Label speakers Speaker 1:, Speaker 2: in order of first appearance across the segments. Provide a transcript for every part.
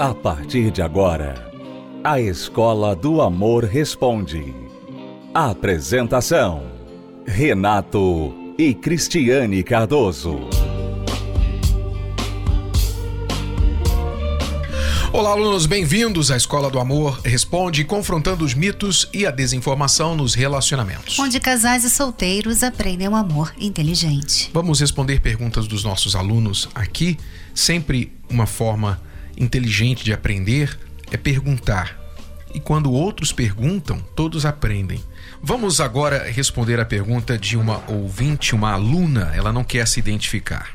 Speaker 1: A partir de agora, a Escola do Amor Responde. Apresentação: Renato e Cristiane Cardoso.
Speaker 2: Olá, alunos, bem-vindos à Escola do Amor Responde, confrontando os mitos e a desinformação nos relacionamentos.
Speaker 3: Onde casais e solteiros aprendem o um amor inteligente.
Speaker 2: Vamos responder perguntas dos nossos alunos aqui, sempre uma forma inteligente de aprender é perguntar. E quando outros perguntam, todos aprendem. Vamos agora responder a pergunta de uma ouvinte, uma aluna. Ela não quer se identificar.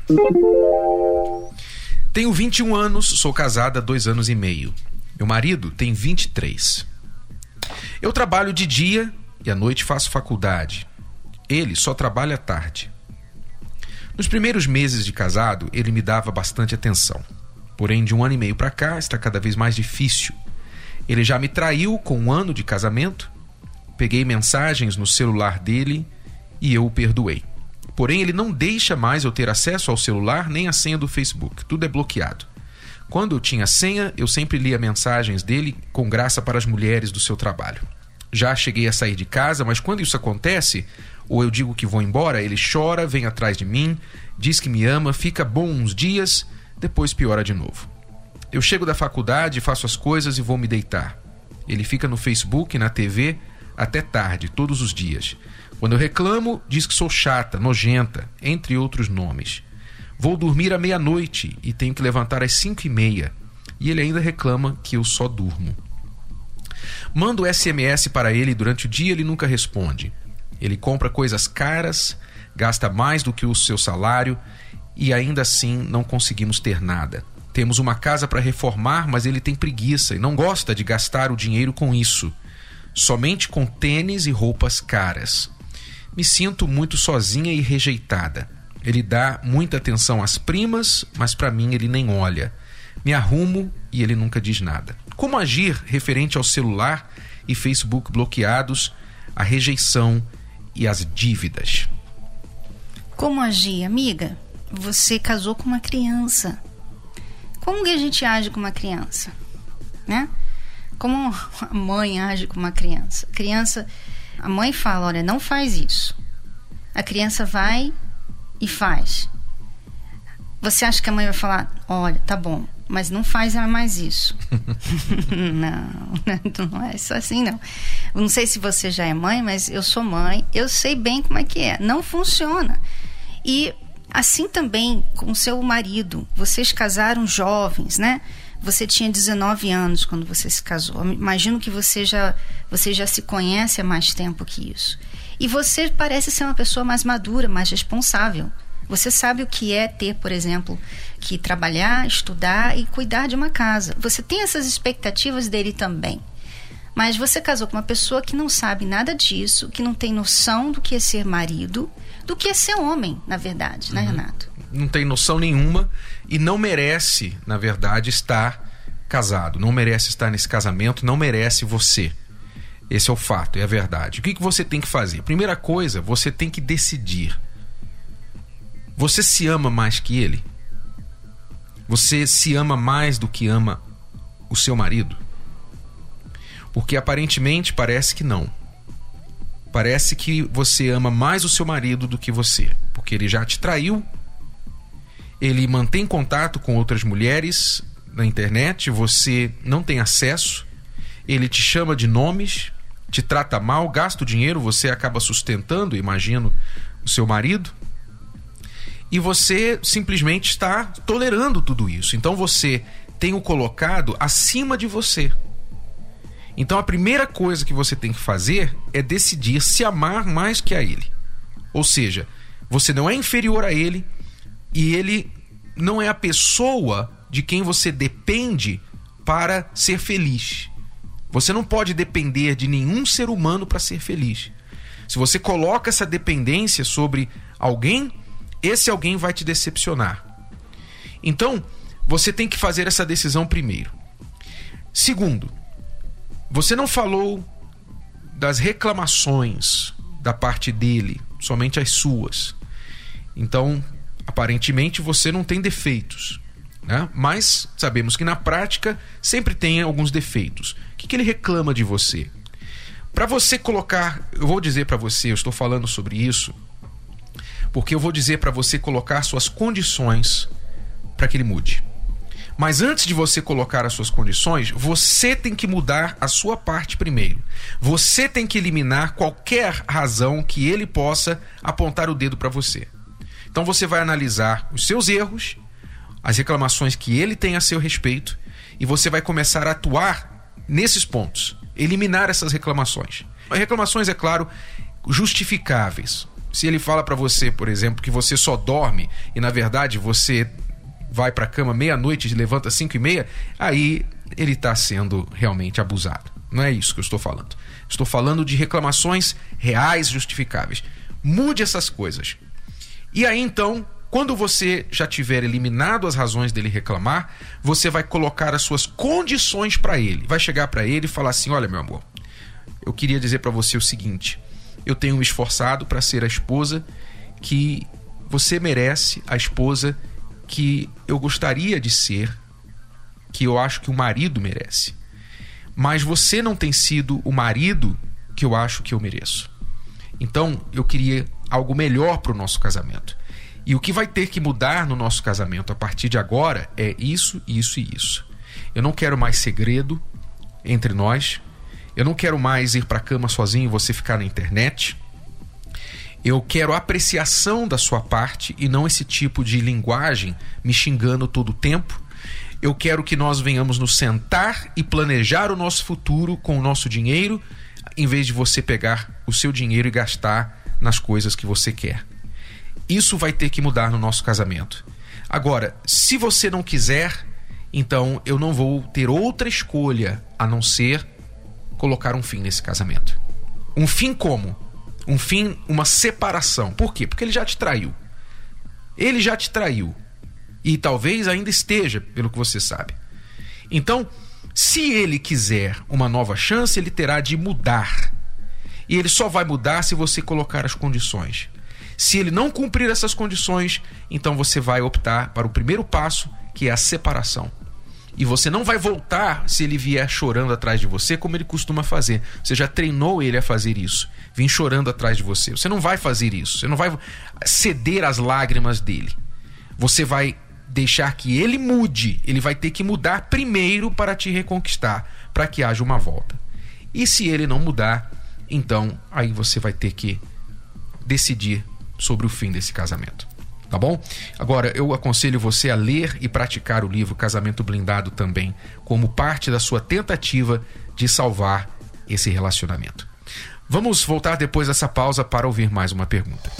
Speaker 2: Tenho 21 anos, sou casada há dois anos e meio. Meu marido tem 23. Eu trabalho de dia e à noite faço faculdade. Ele só trabalha à tarde. Nos primeiros meses de casado, ele me dava bastante atenção. Porém, de um ano e meio para cá, está cada vez mais difícil. Ele já me traiu com um ano de casamento. Peguei mensagens no celular dele e eu o perdoei. Porém, ele não deixa mais eu ter acesso ao celular nem a senha do Facebook. Tudo é bloqueado. Quando eu tinha senha, eu sempre lia mensagens dele com graça para as mulheres do seu trabalho. Já cheguei a sair de casa, mas quando isso acontece, ou eu digo que vou embora, ele chora, vem atrás de mim, diz que me ama, fica bom uns dias depois piora de novo. Eu chego da faculdade, faço as coisas e vou me deitar. Ele fica no Facebook, na TV, até tarde, todos os dias. Quando eu reclamo, diz que sou chata, nojenta, entre outros nomes. Vou dormir à meia-noite e tenho que levantar às cinco e meia. E ele ainda reclama que eu só durmo. Mando SMS para ele durante o dia ele nunca responde. Ele compra coisas caras, gasta mais do que o seu salário e ainda assim não conseguimos ter nada. Temos uma casa para reformar, mas ele tem preguiça e não gosta de gastar o dinheiro com isso. Somente com tênis e roupas caras. Me sinto muito sozinha e rejeitada. Ele dá muita atenção às primas, mas para mim ele nem olha. Me arrumo e ele nunca diz nada. Como agir referente ao celular e Facebook bloqueados, a rejeição e as dívidas?
Speaker 3: Como agir, amiga? Você casou com uma criança. Como que a gente age com uma criança? Né? Como a mãe age com uma criança? A criança, a mãe fala, olha, não faz isso. A criança vai e faz. Você acha que a mãe vai falar, olha, tá bom, mas não faz mais isso. não, não é isso assim, não. Eu não sei se você já é mãe, mas eu sou mãe, eu sei bem como é que é. Não funciona. E Assim também com seu marido. Vocês casaram jovens, né? Você tinha 19 anos quando você se casou. Imagino que você já, você já se conhece há mais tempo que isso. E você parece ser uma pessoa mais madura, mais responsável. Você sabe o que é ter, por exemplo, que trabalhar, estudar e cuidar de uma casa. Você tem essas expectativas dele também. Mas você casou com uma pessoa que não sabe nada disso, que não tem noção do que é ser marido do que é ser homem, na verdade, né, uhum. Renato?
Speaker 2: Não tem noção nenhuma e não merece, na verdade, estar casado. Não merece estar nesse casamento, não merece você. Esse é o fato, é a verdade. O que, que você tem que fazer? Primeira coisa, você tem que decidir. Você se ama mais que ele? Você se ama mais do que ama o seu marido? Porque aparentemente parece que não. Parece que você ama mais o seu marido do que você, porque ele já te traiu, ele mantém contato com outras mulheres na internet, você não tem acesso, ele te chama de nomes, te trata mal, gasta o dinheiro, você acaba sustentando, imagino, o seu marido. E você simplesmente está tolerando tudo isso. Então você tem o colocado acima de você. Então a primeira coisa que você tem que fazer é decidir se amar mais que a ele. Ou seja, você não é inferior a ele e ele não é a pessoa de quem você depende para ser feliz. Você não pode depender de nenhum ser humano para ser feliz. Se você coloca essa dependência sobre alguém, esse alguém vai te decepcionar. Então, você tem que fazer essa decisão primeiro. Segundo, você não falou das reclamações da parte dele, somente as suas. Então, aparentemente você não tem defeitos. né? Mas sabemos que na prática sempre tem alguns defeitos. O que, que ele reclama de você? Para você colocar, eu vou dizer para você, eu estou falando sobre isso, porque eu vou dizer para você colocar suas condições para que ele mude. Mas antes de você colocar as suas condições, você tem que mudar a sua parte primeiro. Você tem que eliminar qualquer razão que ele possa apontar o dedo para você. Então você vai analisar os seus erros, as reclamações que ele tem a seu respeito, e você vai começar a atuar nesses pontos, eliminar essas reclamações. Reclamações, é claro, justificáveis. Se ele fala para você, por exemplo, que você só dorme e na verdade você vai para a cama meia-noite levanta cinco e meia, aí ele está sendo realmente abusado. Não é isso que eu estou falando. Estou falando de reclamações reais, justificáveis. Mude essas coisas. E aí então, quando você já tiver eliminado as razões dele reclamar, você vai colocar as suas condições para ele. Vai chegar para ele e falar assim: "Olha, meu amor, eu queria dizer para você o seguinte: eu tenho me esforçado para ser a esposa que você merece, a esposa que eu gostaria de ser, que eu acho que o marido merece. Mas você não tem sido o marido que eu acho que eu mereço. Então, eu queria algo melhor para o nosso casamento. E o que vai ter que mudar no nosso casamento a partir de agora é isso, isso e isso. Eu não quero mais segredo entre nós. Eu não quero mais ir para a cama sozinho e você ficar na internet. Eu quero apreciação da sua parte e não esse tipo de linguagem me xingando todo o tempo. Eu quero que nós venhamos nos sentar e planejar o nosso futuro com o nosso dinheiro, em vez de você pegar o seu dinheiro e gastar nas coisas que você quer. Isso vai ter que mudar no nosso casamento. Agora, se você não quiser, então eu não vou ter outra escolha a não ser colocar um fim nesse casamento. Um fim como? Um fim, uma separação. Por quê? Porque ele já te traiu. Ele já te traiu. E talvez ainda esteja, pelo que você sabe. Então, se ele quiser uma nova chance, ele terá de mudar. E ele só vai mudar se você colocar as condições. Se ele não cumprir essas condições, então você vai optar para o primeiro passo, que é a separação. E você não vai voltar se ele vier chorando atrás de você, como ele costuma fazer. Você já treinou ele a fazer isso. Vim chorando atrás de você. Você não vai fazer isso. Você não vai ceder às lágrimas dele. Você vai deixar que ele mude. Ele vai ter que mudar primeiro para te reconquistar, para que haja uma volta. E se ele não mudar, então aí você vai ter que decidir sobre o fim desse casamento tá bom? Agora, eu aconselho você a ler e praticar o livro Casamento Blindado também, como parte da sua tentativa de salvar esse relacionamento. Vamos voltar depois dessa pausa para ouvir mais uma pergunta.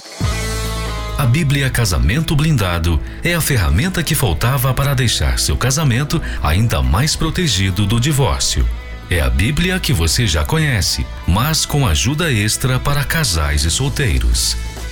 Speaker 1: A Bíblia Casamento Blindado é a ferramenta que faltava para deixar seu casamento ainda mais protegido do divórcio. É a Bíblia que você já conhece, mas com ajuda extra para casais e solteiros.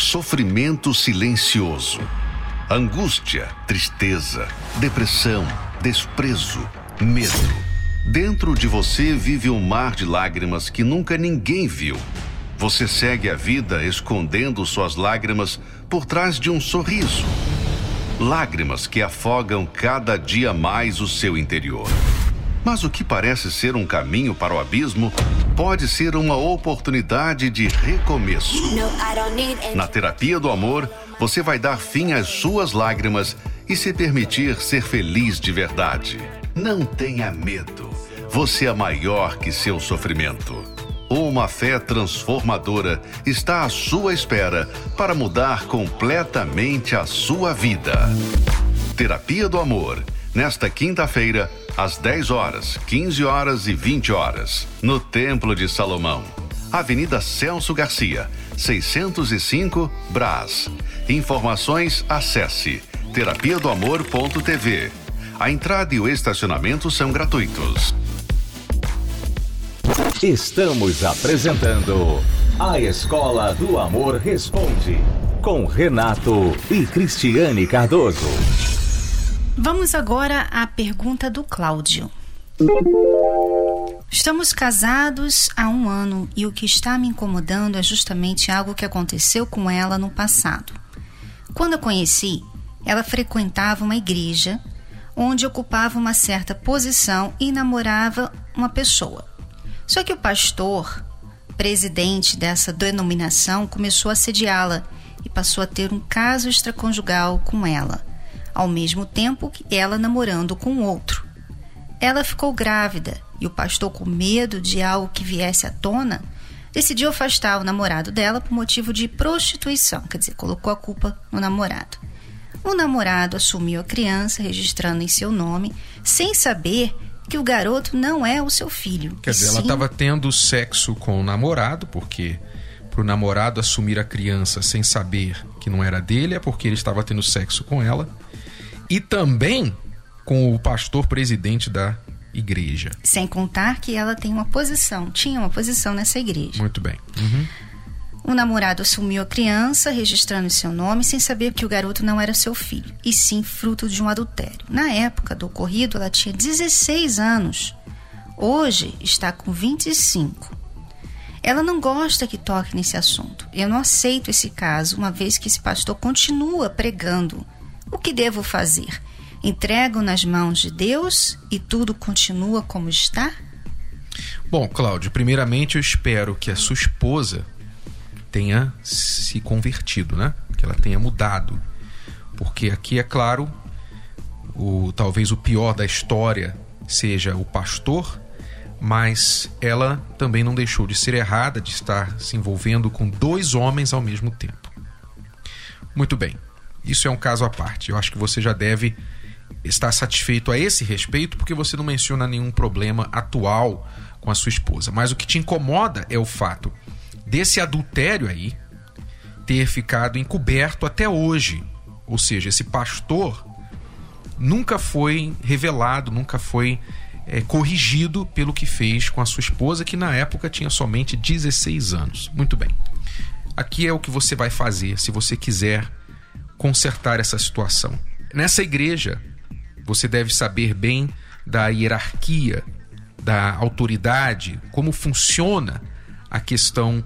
Speaker 4: Sofrimento silencioso, angústia, tristeza, depressão, desprezo, medo. Dentro de você vive um mar de lágrimas que nunca ninguém viu. Você segue a vida escondendo suas lágrimas por trás de um sorriso. Lágrimas que afogam cada dia mais o seu interior. Mas o que parece ser um caminho para o abismo pode ser uma oportunidade de recomeço. Na terapia do amor, você vai dar fim às suas lágrimas e se permitir ser feliz de verdade. Não tenha medo. Você é maior que seu sofrimento. Uma fé transformadora está à sua espera para mudar completamente a sua vida. Terapia do Amor. Nesta quinta-feira, às 10 horas, 15 horas e 20 horas, no Templo de Salomão. Avenida Celso Garcia, 605, Brás. Informações acesse terapia do amor.tv. A entrada e o estacionamento são gratuitos.
Speaker 5: Estamos apresentando A Escola do Amor Responde, com Renato e Cristiane Cardoso.
Speaker 3: Vamos agora à pergunta do Cláudio. Estamos casados há um ano e o que está me incomodando é justamente algo que aconteceu com ela no passado. Quando a conheci, ela frequentava uma igreja onde ocupava uma certa posição e namorava uma pessoa. Só que o pastor, presidente dessa denominação, começou a assediá-la e passou a ter um caso extraconjugal com ela, ao mesmo tempo que ela namorando com outro. Ela ficou grávida e o pastor, com medo de algo que viesse à tona, decidiu afastar o namorado dela por motivo de prostituição, quer dizer, colocou a culpa no namorado. O namorado assumiu a criança, registrando em seu nome, sem saber que o garoto não é o seu filho.
Speaker 2: Quer dizer, sim... ela estava tendo sexo com o namorado, porque para o namorado assumir a criança sem saber que não era dele, é porque ele estava tendo sexo com ela. E também com o pastor presidente da igreja.
Speaker 3: Sem contar que ela tem uma posição, tinha uma posição nessa igreja.
Speaker 2: Muito bem. Uhum.
Speaker 3: O namorado assumiu a criança, registrando seu nome, sem saber que o garoto não era seu filho, e sim fruto de um adultério. Na época do ocorrido, ela tinha 16 anos. Hoje está com 25. Ela não gosta que toque nesse assunto. Eu não aceito esse caso, uma vez que esse pastor continua pregando. O que devo fazer? Entrego nas mãos de Deus e tudo continua como está?
Speaker 2: Bom, Cláudio, primeiramente eu espero que a sua esposa tenha se convertido, né? Que ela tenha mudado. Porque aqui é claro, o talvez o pior da história seja o pastor, mas ela também não deixou de ser errada de estar se envolvendo com dois homens ao mesmo tempo. Muito bem. Isso é um caso à parte. Eu acho que você já deve estar satisfeito a esse respeito porque você não menciona nenhum problema atual com a sua esposa. Mas o que te incomoda é o fato desse adultério aí ter ficado encoberto até hoje. Ou seja, esse pastor nunca foi revelado, nunca foi é, corrigido pelo que fez com a sua esposa, que na época tinha somente 16 anos. Muito bem. Aqui é o que você vai fazer se você quiser consertar essa situação. Nessa igreja, você deve saber bem da hierarquia, da autoridade, como funciona a questão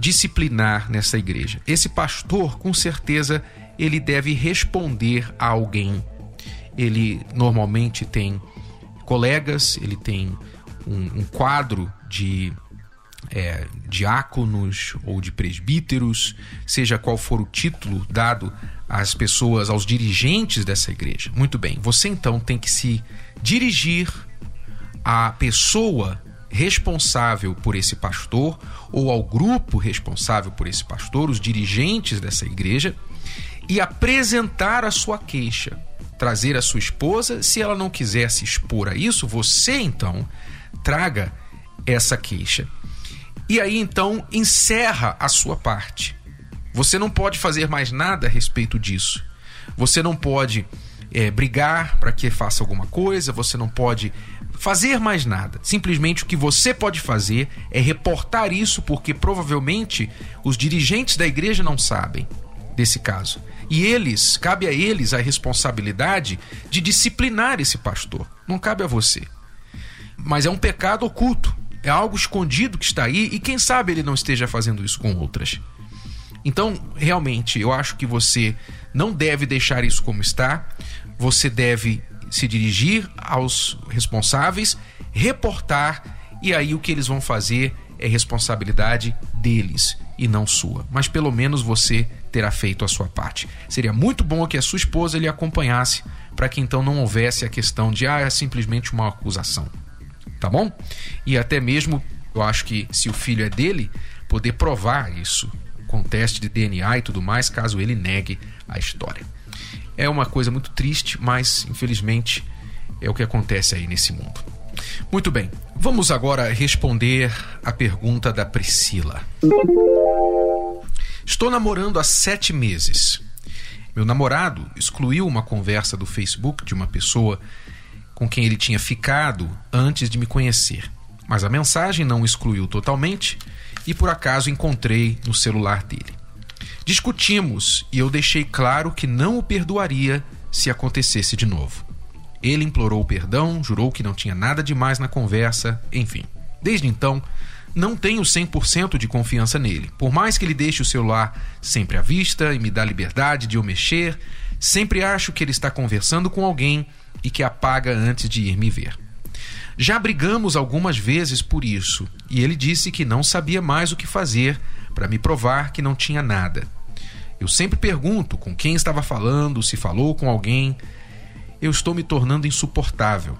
Speaker 2: disciplinar nessa igreja. Esse pastor, com certeza, ele deve responder a alguém. Ele normalmente tem colegas, ele tem um, um quadro de é, diáconos ou de presbíteros, seja qual for o título dado às pessoas, aos dirigentes dessa igreja. Muito bem, você então tem que se dirigir à pessoa responsável por esse pastor ou ao grupo responsável por esse pastor, os dirigentes dessa igreja, e apresentar a sua queixa, trazer a sua esposa. Se ela não quiser se expor a isso, você então traga essa queixa. E aí então encerra a sua parte. Você não pode fazer mais nada a respeito disso. Você não pode é, brigar para que faça alguma coisa, você não pode fazer mais nada. Simplesmente o que você pode fazer é reportar isso, porque provavelmente os dirigentes da igreja não sabem desse caso. E eles, cabe a eles a responsabilidade de disciplinar esse pastor. Não cabe a você. Mas é um pecado oculto. É algo escondido que está aí e quem sabe ele não esteja fazendo isso com outras. Então, realmente, eu acho que você não deve deixar isso como está. Você deve se dirigir aos responsáveis, reportar e aí o que eles vão fazer é responsabilidade deles e não sua. Mas pelo menos você terá feito a sua parte. Seria muito bom que a sua esposa lhe acompanhasse para que então não houvesse a questão de ah, é simplesmente uma acusação. Tá bom? E até mesmo eu acho que se o filho é dele, poder provar isso com teste de DNA e tudo mais, caso ele negue a história. É uma coisa muito triste, mas infelizmente é o que acontece aí nesse mundo. Muito bem, vamos agora responder a pergunta da Priscila. Estou namorando há sete meses. Meu namorado excluiu uma conversa do Facebook de uma pessoa com quem ele tinha ficado antes de me conhecer. Mas a mensagem não excluiu totalmente e por acaso encontrei no celular dele. Discutimos e eu deixei claro que não o perdoaria se acontecesse de novo. Ele implorou perdão, jurou que não tinha nada demais na conversa, enfim. Desde então, não tenho 100% de confiança nele. Por mais que ele deixe o celular sempre à vista e me dá liberdade de eu mexer, sempre acho que ele está conversando com alguém e que apaga antes de ir me ver. Já brigamos algumas vezes por isso, e ele disse que não sabia mais o que fazer para me provar que não tinha nada. Eu sempre pergunto com quem estava falando, se falou com alguém. Eu estou me tornando insuportável.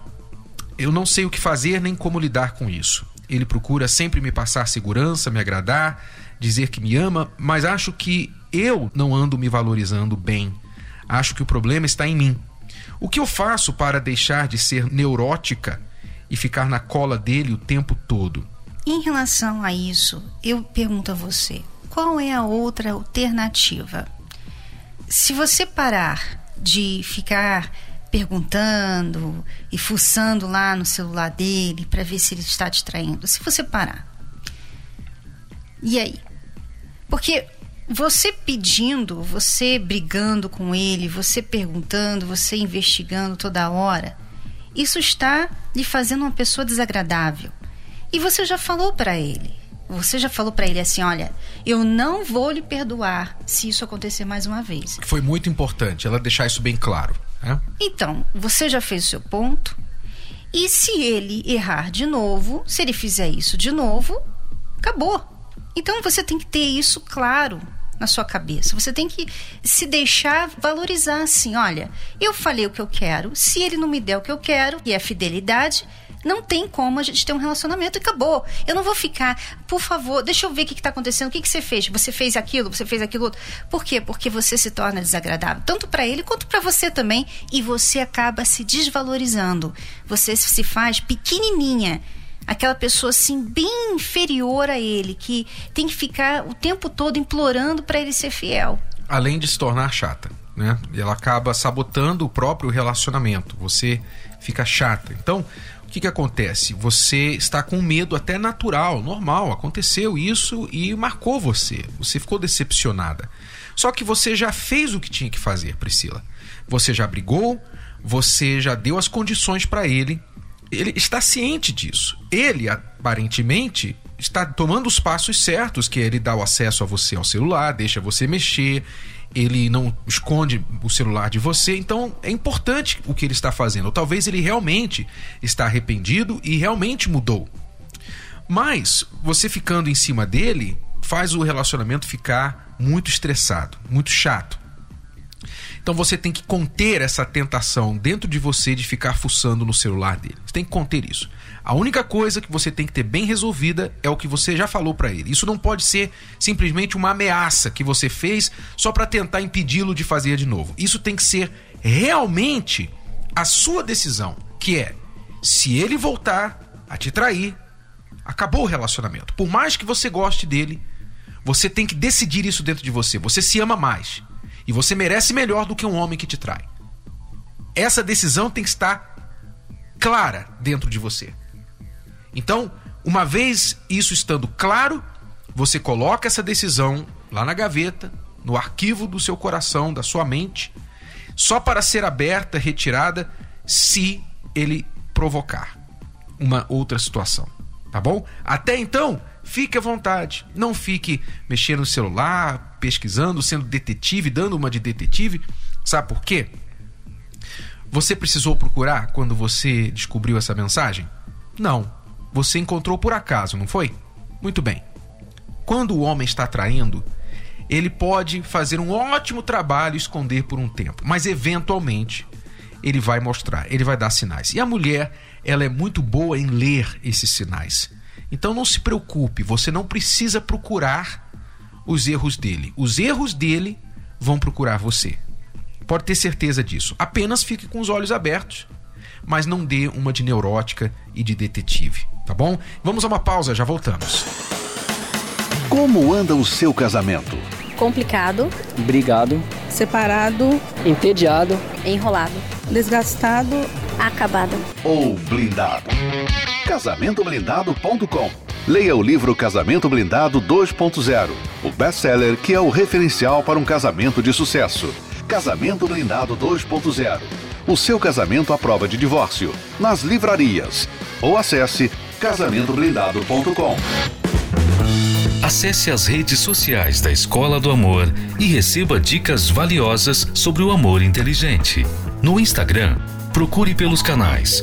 Speaker 2: Eu não sei o que fazer nem como lidar com isso. Ele procura sempre me passar segurança, me agradar, dizer que me ama, mas acho que eu não ando me valorizando bem. Acho que o problema está em mim. O que eu faço para deixar de ser neurótica e ficar na cola dele o tempo todo?
Speaker 3: Em relação a isso, eu pergunto a você: qual é a outra alternativa? Se você parar de ficar perguntando e fuçando lá no celular dele para ver se ele está te traindo, se você parar. E aí? Porque você pedindo, você brigando com ele, você perguntando, você investigando toda hora, isso está lhe fazendo uma pessoa desagradável. E você já falou para ele. Você já falou para ele assim, olha, eu não vou lhe perdoar se isso acontecer mais uma vez.
Speaker 2: Foi muito importante ela deixar isso bem claro. Né?
Speaker 3: Então, você já fez o seu ponto. E se ele errar de novo, se ele fizer isso de novo, acabou. Então você tem que ter isso claro na sua cabeça. Você tem que se deixar valorizar assim, olha, eu falei o que eu quero, se ele não me der o que eu quero, e é fidelidade, não tem como a gente ter um relacionamento e acabou. Eu não vou ficar, por favor, deixa eu ver o que está acontecendo, o que, que você fez? Você fez aquilo, você fez aquilo outro. Por quê? Porque você se torna desagradável, tanto para ele quanto para você também, e você acaba se desvalorizando. Você se faz pequenininha aquela pessoa assim bem inferior a ele, que tem que ficar o tempo todo implorando para ele ser fiel.
Speaker 2: Além de se tornar chata, né? Ela acaba sabotando o próprio relacionamento. Você fica chata. Então, que, que acontece? Você está com medo até natural, normal, aconteceu isso e marcou você. Você ficou decepcionada. Só que você já fez o que tinha que fazer, Priscila. Você já brigou, você já deu as condições para ele. Ele está ciente disso. Ele, aparentemente, está tomando os passos certos, que é ele dá o acesso a você ao celular, deixa você mexer, ele não esconde o celular de você, então é importante o que ele está fazendo. Ou talvez ele realmente está arrependido e realmente mudou. Mas você ficando em cima dele faz o relacionamento ficar muito estressado, muito chato. Então você tem que conter essa tentação dentro de você de ficar fuçando no celular dele. Você tem que conter isso. A única coisa que você tem que ter bem resolvida é o que você já falou para ele. Isso não pode ser simplesmente uma ameaça que você fez só para tentar impedi-lo de fazer de novo. Isso tem que ser realmente a sua decisão, que é se ele voltar a te trair, acabou o relacionamento. Por mais que você goste dele, você tem que decidir isso dentro de você. Você se ama mais e você merece melhor do que um homem que te trai. Essa decisão tem que estar clara dentro de você. Então, uma vez isso estando claro, você coloca essa decisão lá na gaveta, no arquivo do seu coração, da sua mente, só para ser aberta, retirada, se ele provocar uma outra situação. Tá bom? Até então, fique à vontade. Não fique mexendo no celular, pesquisando, sendo detetive, dando uma de detetive. Sabe por quê? Você precisou procurar quando você descobriu essa mensagem? Não você encontrou por acaso, não foi? Muito bem. Quando o homem está traindo, ele pode fazer um ótimo trabalho esconder por um tempo, mas eventualmente ele vai mostrar, ele vai dar sinais. E a mulher, ela é muito boa em ler esses sinais. Então não se preocupe, você não precisa procurar os erros dele. Os erros dele vão procurar você. Pode ter certeza disso. Apenas fique com os olhos abertos, mas não dê uma de neurótica e de detetive tá bom? Vamos a uma pausa, já voltamos.
Speaker 4: Como anda o seu casamento?
Speaker 6: Complicado.
Speaker 7: Brigado.
Speaker 6: separado,
Speaker 7: entediado,
Speaker 8: enrolado,
Speaker 6: desgastado,
Speaker 8: acabado
Speaker 4: ou blindado. Casamentoblindado.com Leia o livro Casamento Blindado 2.0, o best-seller que é o referencial para um casamento de sucesso. Casamento Blindado 2.0. O seu casamento à prova de divórcio. Nas livrarias. Ou acesse casamentoblindado.com.
Speaker 1: Acesse as redes sociais da Escola do Amor e receba dicas valiosas sobre o amor inteligente. No Instagram, procure pelos canais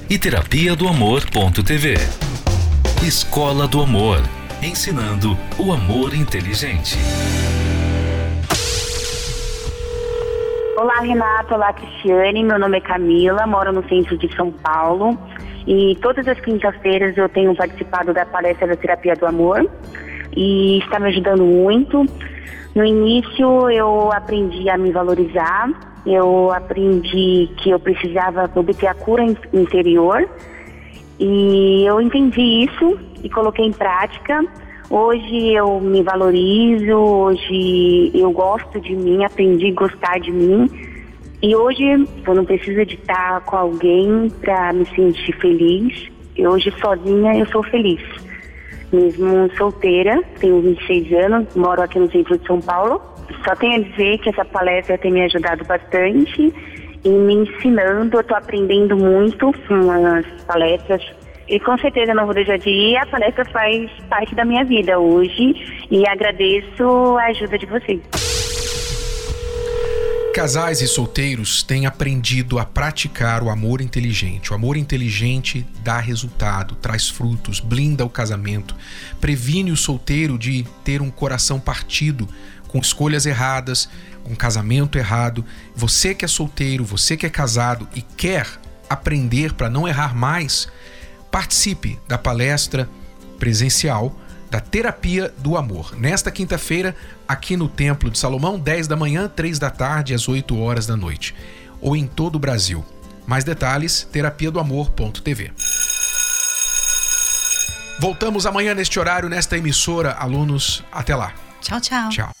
Speaker 1: e terapia do amor.tv. Escola do Amor ensinando o amor inteligente.
Speaker 9: Olá, Renata. Olá, Cristiane. Meu nome é Camila, moro no centro de São Paulo. E todas as quintas-feiras eu tenho participado da palestra da Terapia do Amor e está me ajudando muito. No início eu aprendi a me valorizar, eu aprendi que eu precisava obter a cura interior e eu entendi isso e coloquei em prática. Hoje eu me valorizo, hoje eu gosto de mim, aprendi a gostar de mim. E hoje eu não preciso de estar com alguém para me sentir feliz. E hoje sozinha eu sou feliz. Mesmo solteira, tenho 26 anos, moro aqui no centro de São Paulo. Só tenho a dizer que essa palestra tem me ajudado bastante e me ensinando. Eu estou aprendendo muito com as palestras e com certeza não vou deixar de ir. A palestra faz parte da minha vida hoje e agradeço a ajuda de vocês.
Speaker 2: Casais e solteiros têm aprendido a praticar o amor inteligente. O amor inteligente dá resultado, traz frutos, blinda o casamento, previne o solteiro de ter um coração partido com escolhas erradas, com casamento errado. Você que é solteiro, você que é casado e quer aprender para não errar mais, participe da palestra presencial da Terapia do Amor. Nesta quinta-feira, aqui no Templo de Salomão, 10 da manhã, 3 da tarde, às 8 horas da noite. Ou em todo o Brasil. Mais detalhes, terapia do amor.tv. Voltamos amanhã neste horário, nesta emissora. Alunos, até lá.
Speaker 3: Tchau, tchau.
Speaker 2: Tchau.